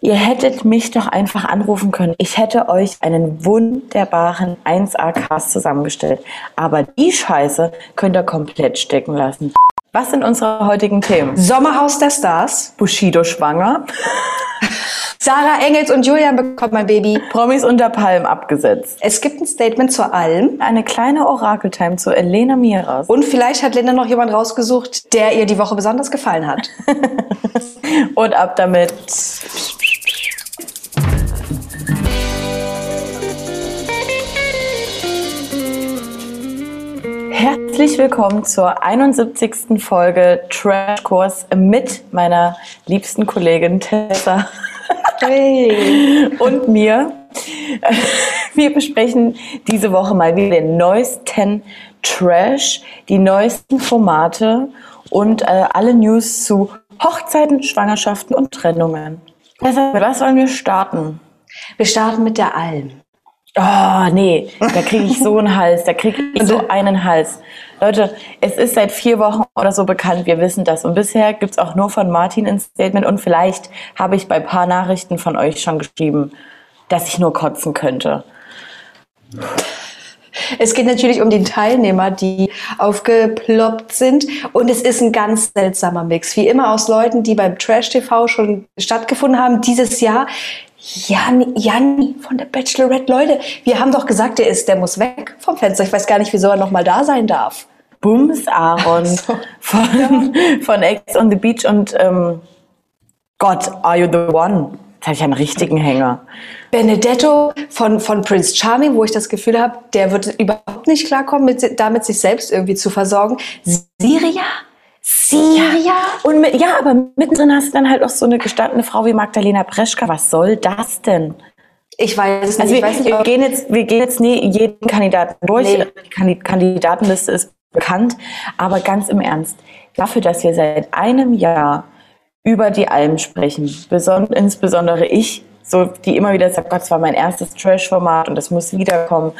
Ihr hättet mich doch einfach anrufen können. Ich hätte euch einen wunderbaren 1A-Cast zusammengestellt. Aber die Scheiße könnt ihr komplett stecken lassen. Was sind unsere heutigen Themen? Sommerhaus der Stars. Bushido schwanger. Sarah Engels und Julian bekommt mein Baby. Promis unter Palm abgesetzt. Es gibt ein Statement zur Alm. Eine kleine Orakeltime zu Elena Miras. Und vielleicht hat Linda noch jemand rausgesucht, der ihr die Woche besonders gefallen hat. Und ab damit. Herzlich willkommen zur 71. Folge Trash Kurs mit meiner liebsten Kollegin Tessa Hey. und mir. Wir besprechen diese Woche mal wieder den neuesten Trash, die neuesten Formate und äh, alle News zu Hochzeiten, Schwangerschaften und Trennungen. Tessa, mit was wollen wir starten? Wir starten mit der Alm. Oh, nee, da kriege ich so einen Hals, da kriege ich so einen Hals. Leute, es ist seit vier Wochen oder so bekannt, wir wissen das. Und bisher gibt's auch nur von Martin ein Statement und vielleicht habe ich bei ein paar Nachrichten von euch schon geschrieben, dass ich nur kotzen könnte. Es geht natürlich um die Teilnehmer, die aufgeploppt sind. Und es ist ein ganz seltsamer Mix. Wie immer aus Leuten, die beim Trash TV schon stattgefunden haben dieses Jahr. Jan, Janni von der Bachelorette. Leute, wir haben doch gesagt, der ist, der muss weg vom Fenster. Ich weiß gar nicht, wieso er noch mal da sein darf. Bums Aaron von, von Ex on the Beach und ähm, Gott, Are You the One? Jetzt habe ich einen richtigen Hänger. Benedetto von, von Prince Charming, wo ich das Gefühl habe, der wird überhaupt nicht klarkommen, mit, damit sich selbst irgendwie zu versorgen. Siria? Siria? Und mit, ja, aber mittendrin hast du dann halt auch so eine gestandene Frau wie Magdalena Preschka. Was soll das denn? Ich weiß es nicht. Also wir, nicht, wir gehen jetzt, wir gehen jetzt nie jeden Kandidaten durch. Nee. Die Kandi- Kandidatenliste ist bekannt. Aber ganz im Ernst, dafür, dass wir seit einem Jahr über die Alm sprechen, beson insbesondere ich, so die immer wieder sagt, Gott, das war mein erstes Trash-Format und das muss wiederkommen.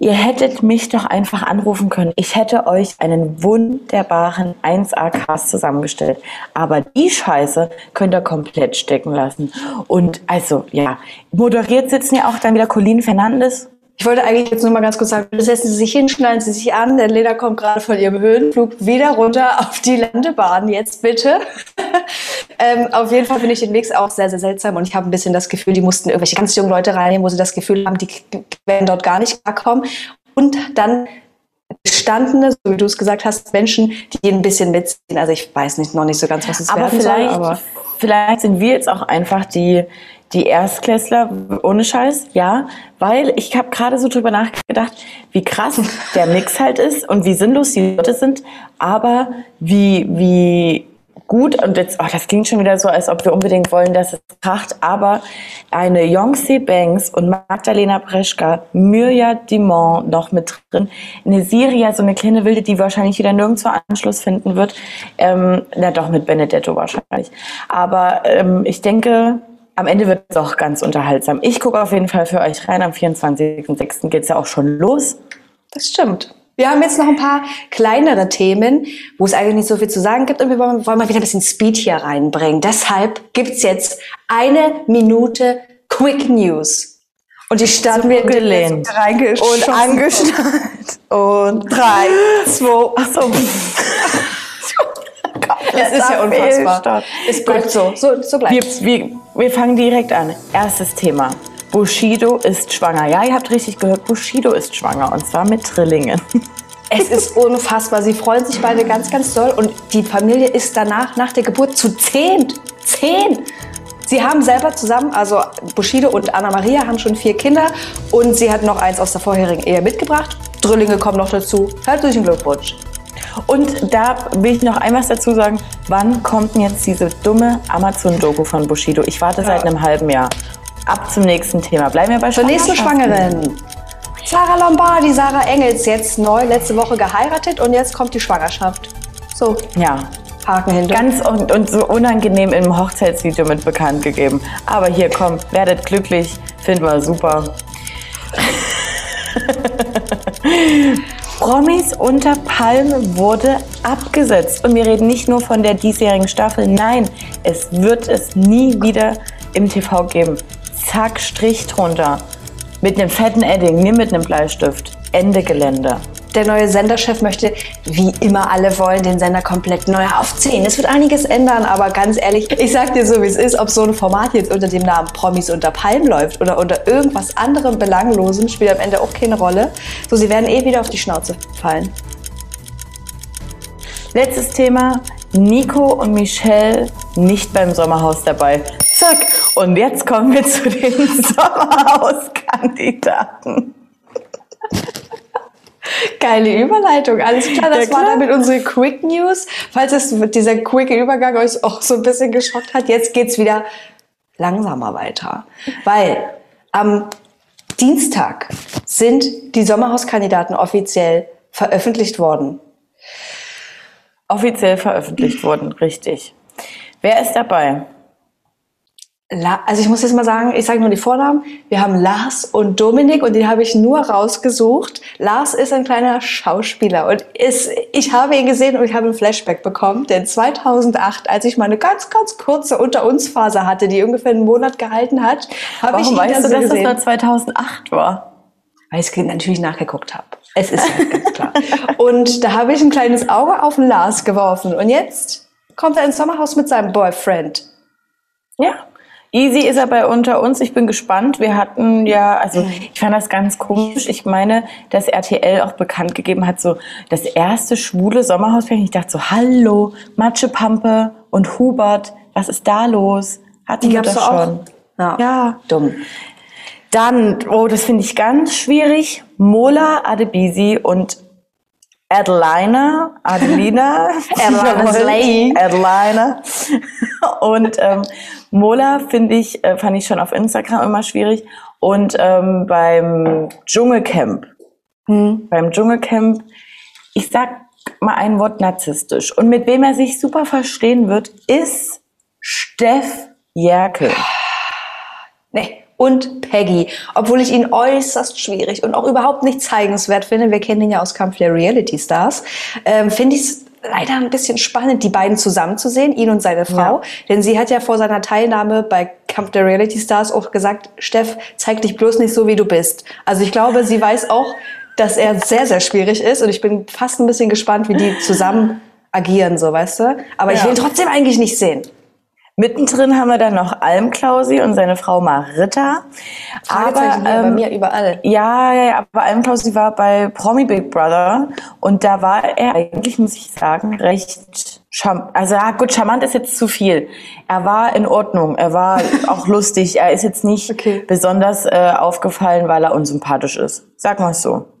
Ihr hättet mich doch einfach anrufen können. Ich hätte euch einen wunderbaren 1A-Cast zusammengestellt. Aber die Scheiße könnt ihr komplett stecken lassen. Und also, ja, moderiert sitzen ja auch dann wieder Colin Fernandes. Ich wollte eigentlich jetzt nur mal ganz kurz sagen, setzen Sie sich hin, schneiden Sie sich an, denn Lena kommt gerade von ihrem Höhenflug wieder runter auf die Landebahn. Jetzt bitte. ähm, auf jeden Fall finde ich den Mix auch sehr, sehr seltsam und ich habe ein bisschen das Gefühl, die mussten irgendwelche ganz jungen Leute reinnehmen, wo sie das Gefühl haben, die werden dort gar nicht klarkommen. Und dann gestandene, so wie du es gesagt hast, Menschen, die ein bisschen mitziehen. Also ich weiß nicht, noch nicht so ganz, was es Aber werden vielleicht, soll, aber vielleicht sind wir jetzt auch einfach die, die Erstklässler, ohne Scheiß, ja, weil ich habe gerade so drüber nachgedacht, wie krass der Mix halt ist und wie sinnlos die Leute sind, aber wie, wie gut, und jetzt, oh, das klingt schon wieder so, als ob wir unbedingt wollen, dass es kracht, aber eine Yongse Banks und Magdalena Preschka, Mirja Dimon noch mit drin, eine Siria, so eine kleine Wilde, die wahrscheinlich wieder nirgendwo Anschluss finden wird, ähm, na doch, mit Benedetto wahrscheinlich. Aber ähm, ich denke, am Ende wird es auch ganz unterhaltsam. Ich gucke auf jeden Fall für euch rein. Am 24.06. geht's ja auch schon los. Das stimmt. Wir haben jetzt noch ein paar kleinere Themen, wo es eigentlich nicht so viel zu sagen gibt und wir wollen, wollen mal wieder ein bisschen Speed hier reinbringen. Deshalb gibt's jetzt eine Minute Quick News. Und die starten wir Zurückgelehnt. und angeschnallt. Und drei, zwei, Ach so. es ist ja unfassbar. Es bleibt so, so, so Wir, bleibt wir, wir fangen direkt an. Erstes Thema. Bushido ist schwanger. Ja, ihr habt richtig gehört, Bushido ist schwanger und zwar mit Trillingen. Es ist unfassbar. Sie freuen sich beide ganz, ganz doll. Und die Familie ist danach, nach der Geburt, zu zehn. Zehn! Sie haben selber zusammen, also Bushido und Anna Maria haben schon vier Kinder. Und sie hat noch eins aus der vorherigen Ehe mitgebracht. Drillinge kommen noch dazu. Herzlichen Glückwunsch. Und da will ich noch ein was dazu sagen. Wann kommt denn jetzt diese dumme Amazon-Doku von Bushido? Ich warte seit einem halben Jahr. Ab zum nächsten Thema. Bleiben wir bei Zur nächsten. Schwangeren. Sarah Lombardi, Sarah Engels, jetzt neu, letzte Woche geheiratet und jetzt kommt die Schwangerschaft. So, Ja, Haken hinter. ganz und, und so unangenehm im Hochzeitsvideo mit bekannt gegeben. Aber hier, komm, werdet glücklich, finden wir super. Promis unter Palmen wurde abgesetzt. Und wir reden nicht nur von der diesjährigen Staffel. Nein, es wird es nie wieder im TV geben. Zack, Strich drunter. Mit einem fetten Edding, nie mit einem Bleistift. Ende Gelände. Der neue Senderchef möchte, wie immer alle wollen, den Sender komplett neu aufziehen. Es wird einiges ändern, aber ganz ehrlich, ich sag dir so, wie es ist, ob so ein Format jetzt unter dem Namen Promis unter Palmen läuft oder unter irgendwas anderem Belanglosem, spielt am Ende auch keine Rolle. So, sie werden eh wieder auf die Schnauze fallen. Letztes Thema. Nico und Michelle nicht beim Sommerhaus dabei. Zack. Und jetzt kommen wir zu den Sommerhauskandidaten. Geile Überleitung, alles klar. Das Ja, klar. war damit unsere Quick News. Falls es dieser quicke Übergang euch auch so ein bisschen geschockt hat, jetzt geht's wieder langsamer weiter. Weil am Dienstag sind die Sommerhauskandidaten offiziell veröffentlicht worden. Offiziell veröffentlicht worden, richtig. Wer ist dabei? Also ich muss jetzt mal sagen, ich sage nur die Vornamen. Wir haben Lars und Dominik und den habe ich nur rausgesucht. Lars ist ein kleiner Schauspieler und ist, ich habe ihn gesehen und ich habe ein Flashback bekommen, denn 2008, als ich mal eine ganz, ganz kurze Unter uns Phase hatte, die ungefähr einen Monat gehalten hat, habe ich ihn weißt du, dass das gesehen. nur 2008 war? Weil ich es natürlich nachgeguckt habe. Es ist halt ganz klar. Und da habe ich ein kleines Auge auf Lars geworfen und jetzt kommt er ins Sommerhaus mit seinem Boyfriend. Ja. Easy ist er bei unter uns. Ich bin gespannt. Wir hatten ja, also ich fand das ganz komisch. Ich meine, dass RTL auch bekannt gegeben hat, so das erste schwule Sommerhauspärchen. Ich dachte so, hallo, Matschepampe und Hubert, was ist da los? Hatten Die wir das schon. Ja. Ja. Dumm. Dann, oh, das finde ich ganz schwierig. Mola Adebisi und Adelina, Adelina, Adelina. Adelina. Und ähm, Mola finde ich, äh, fand ich schon auf Instagram immer schwierig. Und ähm, beim Dschungelcamp, Hm. beim Dschungelcamp, ich sag mal ein Wort narzisstisch. Und mit wem er sich super verstehen wird, ist Steff Jerkel. Und Peggy, obwohl ich ihn äußerst schwierig und auch überhaupt nicht zeigenswert finde, wir kennen ihn ja aus Kampf der Reality Stars, ähm, finde ich es leider ein bisschen spannend, die beiden zusammenzusehen, ihn und seine Frau. Ja. Denn sie hat ja vor seiner Teilnahme bei Kampf der Reality Stars auch gesagt, Steff, zeig dich bloß nicht so, wie du bist. Also ich glaube, sie weiß auch, dass er sehr, sehr schwierig ist und ich bin fast ein bisschen gespannt, wie die zusammen agieren, so weißt du. Aber ich Ja. will ihn trotzdem eigentlich nicht sehen. Mittendrin haben wir dann noch Almklausi und seine Frau Marita. Fragezeichen hier bei ähm, mir überall. Ja, ja, ja, aber Almklausi war bei Promi Big Brother und da war er eigentlich, muss ich sagen, recht charmant. Also ja, gut, charmant ist jetzt zu viel. Er war in Ordnung, er war auch lustig. Er ist jetzt nicht Okay. besonders äh, aufgefallen, weil er unsympathisch ist. Sag mal so.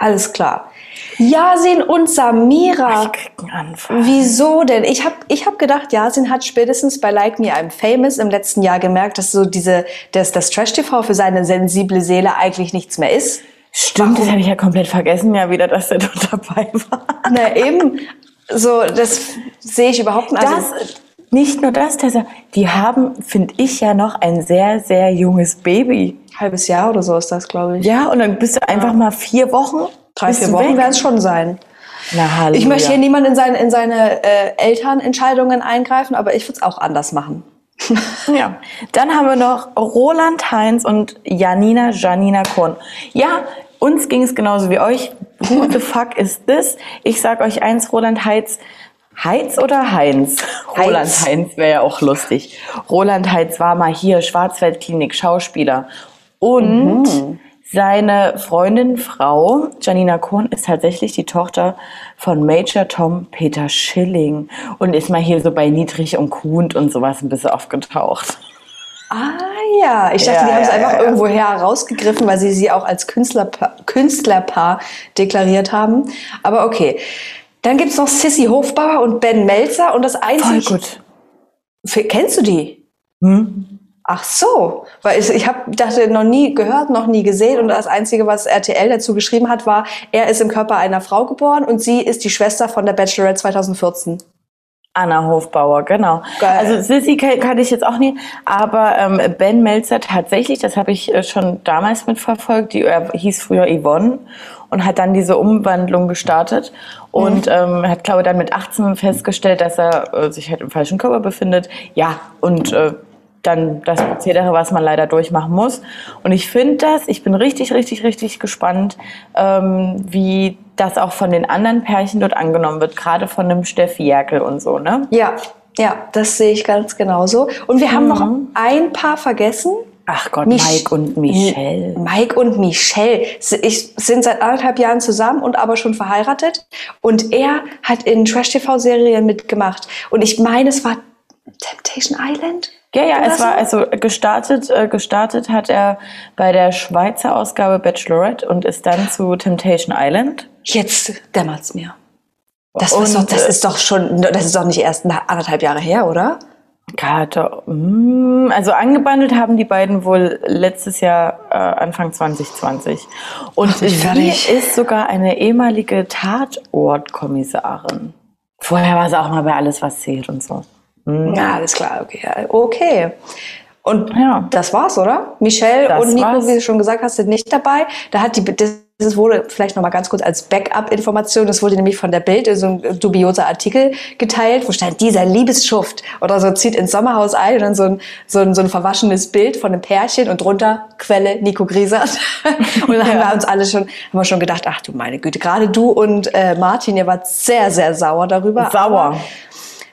Alles klar. Yasin und Samira. Ich krieg einen Anfall. Wieso denn? Ich habe ich hab gedacht, Yasin hat spätestens bei Like Me I'm Famous im letzten Jahr gemerkt, dass so diese, dass das Trash-TV für seine sensible Seele eigentlich nichts mehr ist. Stimmt, das habe ich ja komplett vergessen, ja wieder, dass er dort dabei war. Na eben, so, das sehe ich überhaupt nicht. Also, Das, nicht nur das, Tessa, die haben, finde ich, ja noch ein sehr, sehr junges Baby. Halbes Jahr oder so ist das, glaube ich. Ja, und dann bist du einfach mal vier Wochen. Drei, vier Wochen werden es schon sein. Na, Halleluja. Ich möchte hier niemand in seine, in seine äh, Elternentscheidungen eingreifen, aber ich würde es auch anders machen. Ja. Dann haben wir noch Roland Heinz und Janina Janina Korn. Ja, uns ging es genauso wie euch. Who the fuck is this? Ich sag euch eins, Roland Heinz. Heinz oder Heinz? Heinz. Roland Heinz wäre ja auch lustig. Roland Heinz war mal hier, Schwarzwaldklinik, Schauspieler. Und seine Freundin, Frau, Janina Korn, ist tatsächlich die Tochter von Major Tom Peter Schilling und ist mal hier so bei Niedrig und Kuhn und sowas ein bisschen aufgetaucht. Ah ja, ich dachte, Ja, die haben es ja, einfach ja, ja. irgendwo herausgegriffen, weil sie sie auch als Künstlerpa Künstlerpaar deklariert haben. Aber okay. Dann gibt's noch Sissy Hofbauer und Ben Melzer und das Voll einzige... gut. F- Kennst du die? Hm? Ach so, weil ich, ich habe dachte noch nie gehört, noch nie gesehen und das einzige, was RTL dazu geschrieben hat, war, er ist im Körper einer Frau geboren und sie ist die Schwester von der Bachelorette 2014. Anna Hofbauer, genau. Geil. Also Sissy kann, kannte ich jetzt auch nie, aber ähm, Ben Melzer tatsächlich, das habe ich äh, schon damals mitverfolgt, die er hieß früher Yvonne und hat dann diese Umwandlung gestartet und ähm, hat, glaube ich, dann mit 18 festgestellt, dass er äh, sich halt im falschen Körper befindet. Ja, und äh, dann das Prozedere, was man leider durchmachen muss. Und ich finde das, ich bin richtig, richtig, richtig gespannt, ähm, wie das auch von den anderen Pärchen dort angenommen wird, gerade von dem Steffi Jerkel und so, ne? Ja, ja, das sehe ich ganz genauso. Und wir haben noch ein Paar vergessen. Ach Gott, Mich- Mike und Michelle. Mike und Michelle ich, sind seit anderthalb Jahren zusammen und aber schon verheiratet. Und er hat in Trash-TV-Serien mitgemacht. Und ich meine, es war Temptation Island? Ja, ja, es war so? also gestartet, äh, gestartet hat er bei der Schweizer Ausgabe Bachelorette und ist dann zu Temptation Island. Jetzt dämmert's mir. Das, Und, doch, das äh, ist doch schon, das ist doch nicht erst anderthalb Jahre her, oder? Karte, mm, also angebandelt haben die beiden wohl letztes Jahr äh, Anfang 2020. Und Ach, sie ist sogar eine ehemalige Tatortkommissarin. Vorher war sie auch mal bei Alles, was zählt und so. Mm. Ja, alles klar, okay. ja, Okay. Und Ja. das war's, oder? Michelle Das und Nico, war's. wie du schon gesagt hast, sind nicht dabei. Da hat die, das wurde vielleicht noch mal ganz kurz als Backup-Information, das wurde nämlich von der Bild in so ein dubioser Artikel geteilt, wo stand, dieser Liebesschuft oder so zieht ins Sommerhaus ein und dann so ein, so ein, so ein verwaschenes Bild von einem Pärchen und drunter Quelle Nico Griesert. und dann haben wir uns alle schon, haben wir schon gedacht, ach du meine Güte, gerade du und äh, Martin, ihr wart sehr, sehr sauer darüber. Sauer. Aber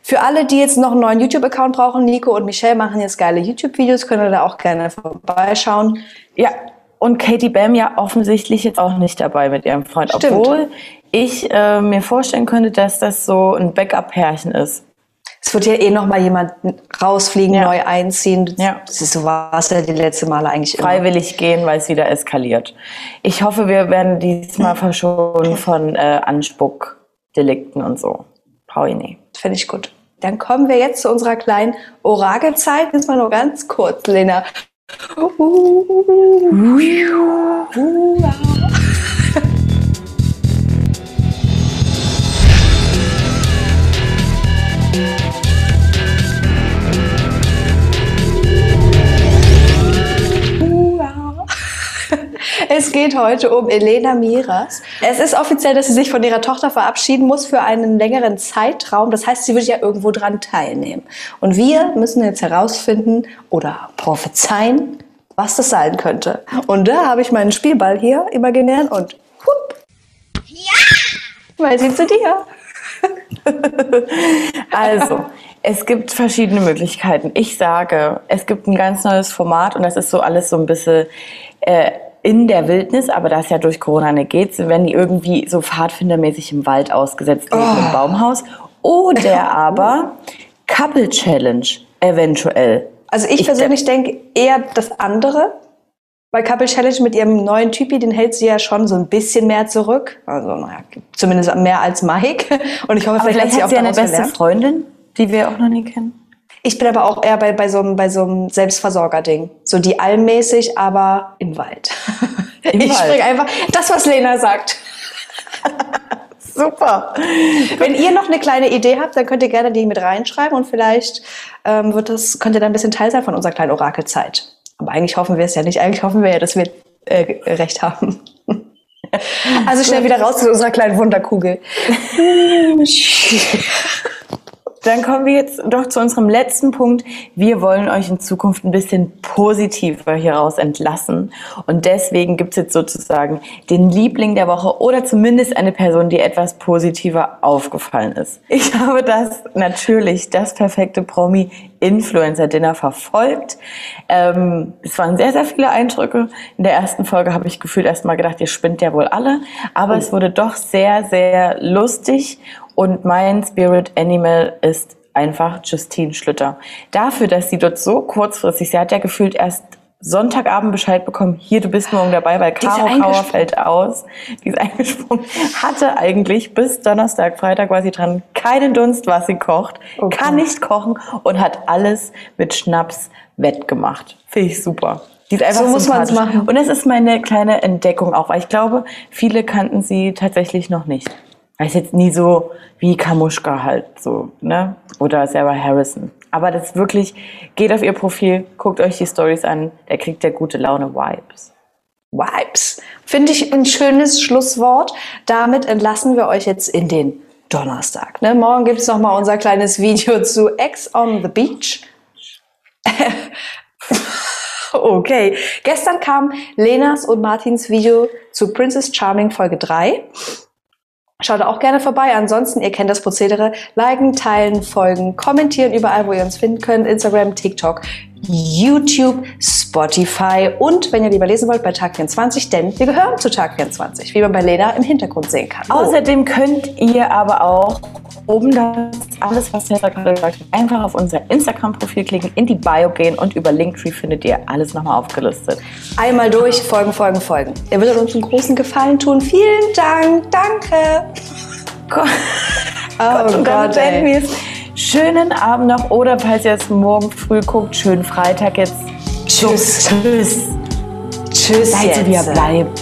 für alle, die jetzt noch einen neuen YouTube-Account brauchen, Nico und Michelle machen jetzt geile YouTube-Videos, könnt ihr da auch gerne vorbeischauen. Ja, und Katie Bam ja offensichtlich jetzt auch nicht dabei mit ihrem Freund, Stimmt. obwohl ich äh, mir vorstellen könnte, dass das so ein Backup-Pärchen ist. Es wird ja eh noch mal jemand rausfliegen, Ja. neu einziehen. Ja. Das ist so was ja die letzte Male eigentlich immer. Freiwillig gehen, weil es wieder eskaliert. Ich hoffe, wir werden diesmal verschont von äh, Anspuckdelikten und so. Ich nicht. Finde ich gut. Dann kommen wir jetzt zu unserer kleinen Orakelzeit. Jetzt mal nur ganz kurz, Lena. Es geht heute um Elena Miras. Es ist offiziell, dass sie sich von ihrer Tochter verabschieden muss für einen längeren Zeitraum. Das heißt, sie wird ja irgendwo dran teilnehmen. Und wir müssen jetzt herausfinden oder prophezeien, was das sein könnte. Und da habe ich meinen Spielball hier imaginär und hup. Ja! Weil sie zu dir. Also, es gibt verschiedene Möglichkeiten. Ich sage, es gibt ein ganz neues Format und das ist so alles so ein bisschen äh, in der Wildnis, aber da es ja durch Corona nicht geht, werden die irgendwie so pfadfindermäßig im Wald ausgesetzt neben Oh. im Baumhaus. Oder aber Couple Challenge eventuell. Also ich, Ich persönlich denke eher das andere. Weil Couple Challenge mit ihrem neuen Typi, den hält sie ja schon so ein bisschen mehr zurück. Also, naja, zumindest mehr als Mike. Und ich hoffe, Aber vielleicht, hat sie auch sie eine beste gelernt. Freundin, die wir auch noch nie kennen. Ich bin aber auch eher bei, bei so einem, bei so einem Selbstversorger-Ding. So die allmäßig, aber im Wald. Im ich springe einfach das, was Lena sagt. Super. Wenn ihr noch eine kleine Idee habt, dann könnt ihr gerne die mit reinschreiben und vielleicht ähm, wird das, könnt ihr dann ein bisschen Teil sein von unserer kleinen Orakelzeit. Aber eigentlich hoffen wir es ja nicht. Eigentlich hoffen wir ja, dass wir äh, recht haben. Also schnell wieder raus zu unserer kleinen Wunderkugel. Dann kommen wir jetzt doch zu unserem letzten Punkt. Wir wollen euch in Zukunft ein bisschen positiver hieraus entlassen. Und deswegen gibt es jetzt sozusagen den Liebling der Woche oder zumindest eine Person, die etwas positiver aufgefallen ist. Ich habe das natürlich, das perfekte Promi-Influencer-Dinner verfolgt. Ähm, es waren sehr, sehr viele Eindrücke. In der ersten Folge habe ich gefühlt erst mal gedacht, ihr spinnt ja wohl alle. Aber es wurde doch sehr, sehr lustig. Und mein Spirit Animal ist einfach Justine Schlüter. Dafür, dass sie dort so kurzfristig, sie hat ja gefühlt erst Sonntagabend Bescheid bekommen, hier, du bist morgen dabei, weil Caro Kauer fällt aus. Die ist eingesprungen. Hatte eigentlich bis Donnerstag, Freitag war sie dran, keinen Dunst, was sie kocht, Oh kann nicht kochen und hat alles mit Schnaps wettgemacht. Finde ich super. Die ist einfach So muss man's sympathisch. machen. Und das ist meine kleine Entdeckung auch, weil ich glaube, viele kannten sie tatsächlich noch nicht. Weil es jetzt nie so wie Kamuschka halt so, ne? Oder Sarah Harrison. Aber das wirklich, geht auf ihr Profil, guckt euch die Stories an, da kriegt der gute Laune Vibes. Vibes. Finde ich ein schönes Schlusswort. Damit entlassen wir euch jetzt in den Donnerstag. Ne? Morgen gibt es noch mal unser kleines Video zu Ex on the Beach. okay. Gestern kam Lenas und Martins Video zu Princess Charming Folge 3. Schaut auch gerne vorbei. Ansonsten, ihr kennt das Prozedere. Liken, teilen, folgen, kommentieren überall, wo ihr uns finden könnt. Instagram, TikTok, YouTube, Spotify und, wenn ihr lieber lesen wollt, bei Tag 24, denn wir gehören zu Tag 24, wie man bei Lena im Hintergrund sehen kann. Außerdem könnt ihr aber auch oben das alles, was Tessa gerade gesagt hat, einfach auf unser Instagram-Profil klicken, in die Bio gehen und über Linktree findet ihr alles nochmal aufgelistet. Einmal durch, folgen, folgen, folgen. Ihr würdet uns einen großen Gefallen tun. Vielen Dank, danke. Gott, Oh und Gott, ey. wir es. Schönen Abend noch oder falls ihr es morgen früh guckt, schönen Freitag jetzt. Tschüss. Tschüss. Tschüss Seid so, wie ihr jetzt. bleibt.